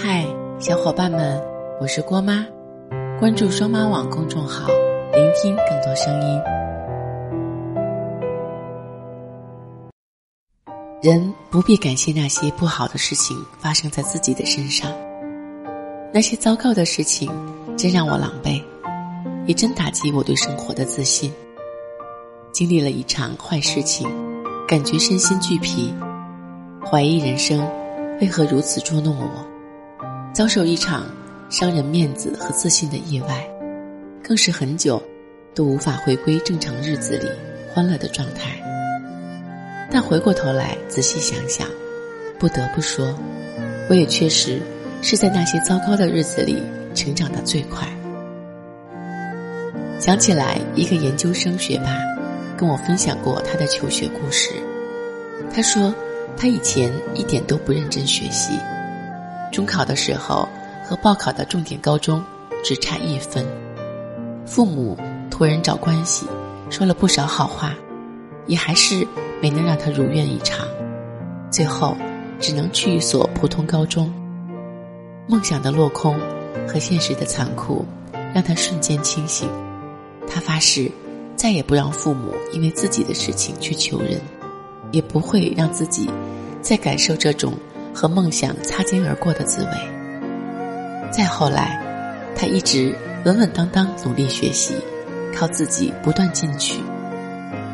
嗨，小伙伴们，我是郭妈，关注双妈网公众号，聆听更多声音。人不必感谢那些不好的事情发生在自己的身上，那些糟糕的事情真让我狼狈，也真打击我对生活的自信。经历了一场坏事情，感觉身心俱疲，怀疑人生为何如此捉弄我。遭受一场伤人面子和自信的意外，更是很久都无法回归正常日子里欢乐的状态。但回过头来仔细想想，不得不说，我也确实是在那些糟糕的日子里成长的最快。想起来，一个研究生学霸跟我分享过他的求学故事。他说，他以前一点都不认真学习。中考的时候和报考的重点高中只差一分，父母托人找关系，说了不少好话，也还是没能让他如愿以偿，最后只能去一所普通高中。梦想的落空和现实的残酷，让他瞬间清醒。他发誓，再也不让父母因为自己的事情去求人，也不会让自己再感受这种。和梦想擦肩而过的滋味。再后来，他一直稳稳当当努力学习，靠自己不断进取。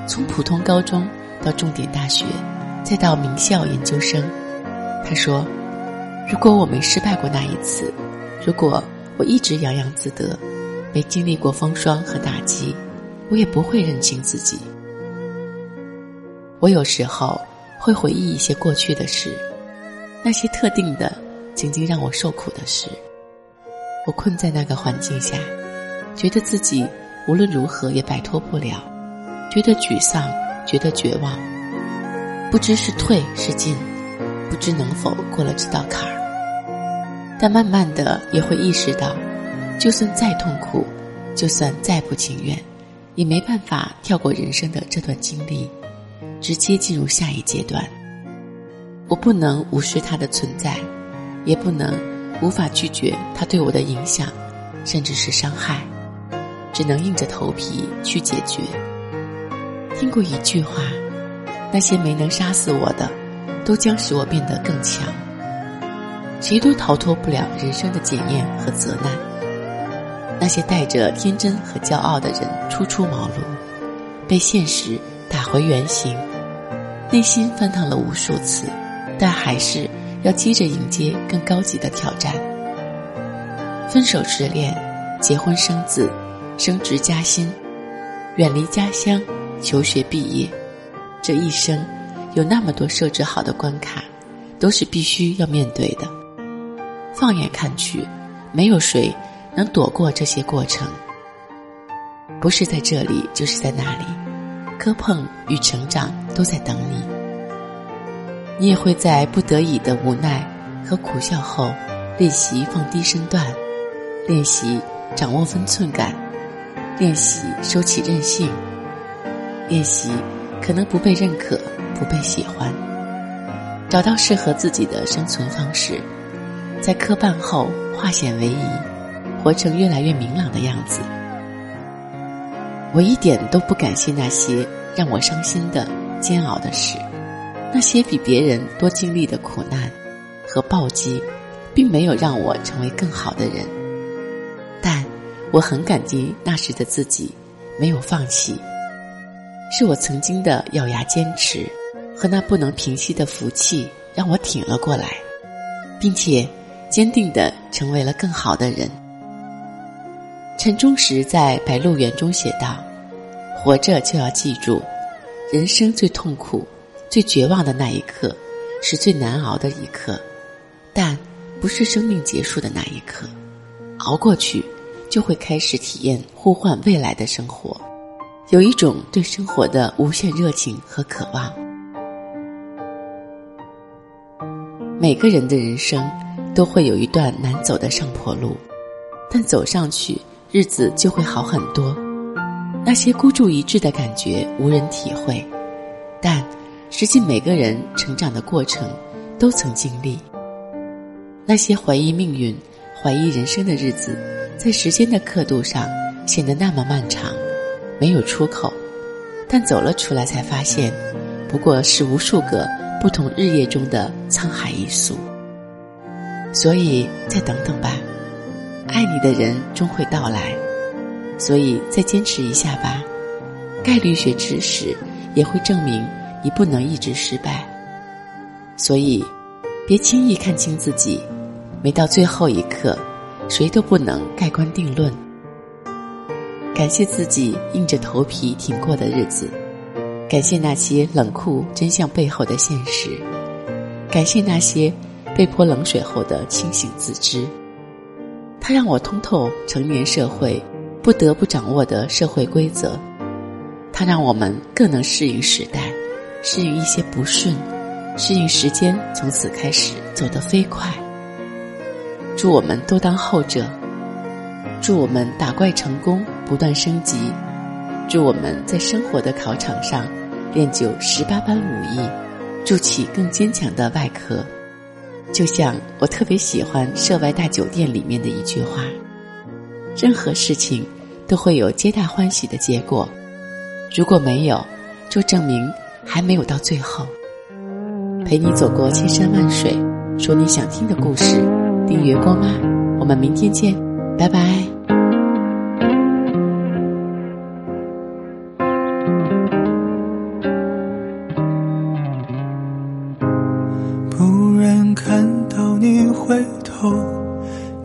从普通高中到重点大学，再到名校研究生。他说：“如果我没失败过那一次，如果我一直洋洋自得，没经历过风霜和打击，我也不会认清自己。”我有时候会回忆一些过去的事。那些特定的、曾经让我受苦的事，我困在那个环境下，觉得自己无论如何也摆脱不了，觉得沮丧，觉得绝望，不知是退是进，不知能否过了这道坎儿。但慢慢的也会意识到，就算再痛苦，就算再不情愿，也没办法跳过人生的这段经历，直接进入下一阶段。我不能无视它的存在，也不能无法拒绝它对我的影响，甚至是伤害，只能硬着头皮去解决。听过一句话：那些没能杀死我的，都将使我变得更强。谁都逃脱不了人生的检验和责难。那些带着天真和骄傲的人初出茅庐，被现实打回原形，内心翻腾了无数次。但还是要接着迎接更高级的挑战。分手失恋，结婚生子，升职加薪，远离家乡，求学毕业，这一生有那么多设置好的关卡，都是必须要面对的。放眼看去，没有谁能躲过这些过程。不是在这里，就是在那里，磕碰与成长都在等你。你也会在不得已的无奈和苦笑后，练习放低身段，练习掌握分寸感，练习收起任性，练习可能不被认可、不被喜欢，找到适合自己的生存方式，在磕绊后化险为夷，活成越来越明朗的样子。我一点都不感谢那些让我伤心的煎熬的事。那些比别人多经历的苦难和暴击，并没有让我成为更好的人，但我很感激那时的自己没有放弃，是我曾经的咬牙坚持和那不能平息的福气让我挺了过来，并且坚定的成为了更好的人。陈忠实在《白鹿原》中写道：“活着就要记住，人生最痛苦。”最绝望的那一刻，是最难熬的一刻，但不是生命结束的那一刻。熬过去，就会开始体验呼唤未来的生活，有一种对生活的无限热情和渴望。每个人的人生都会有一段难走的上坡路，但走上去，日子就会好很多。那些孤注一掷的感觉，无人体会，但。实际每个人成长的过程都曾经历，那些怀疑命运、怀疑人生的日子，在时间的刻度上显得那么漫长，没有出口。但走了出来，才发现，不过是无数个不同日夜中的沧海一粟。所以，再等等吧，爱你的人终会到来。所以，再坚持一下吧，概率学知识也会证明你不能一直失败。所以，别轻易看清自己。没到最后一刻，谁都不能盖棺定论。感谢自己硬着头皮挺过的日子，感谢那些冷酷真相背后的现实，感谢那些被泼冷水后的清醒自知。它让我通透成年社会不得不掌握的社会规则，它让我们更能适应时代，适应一些不顺，适应时间从此开始走得飞快。祝我们都当后者，祝我们打怪成功，不断升级，祝我们在生活的考场上练就十八般武艺，筑起更坚强的外壳。就像我特别喜欢《涉外大酒店》里面的一句话：“任何事情都会有皆大欢喜的结果，如果没有，就证明还没有到最后。”陪你走过千山万水，说你想听的故事。订阅光妈，我们明天见，拜拜。不忍看到你回头，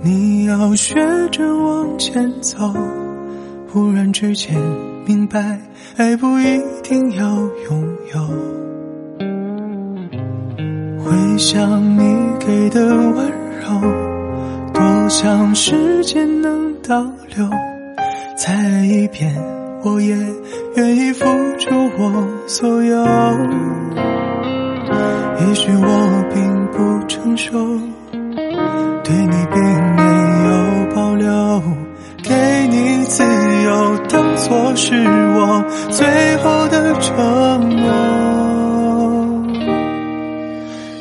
你要学着往前走。忽然之间明白，爱不一定要拥有。回想你给的温柔。多想时间能倒流，再爱一遍，我也愿意付出我所有。也许我并不成熟，对你并没有保留，给你自由，当作是我最后的承诺。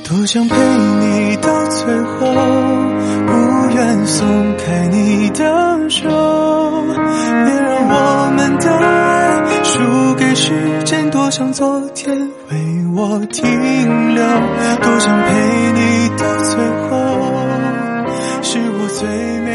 多想陪你到最后。不愿松开你的手，别让我们的爱输给时间。多想昨天为我停留，多想陪你到最后，是我最。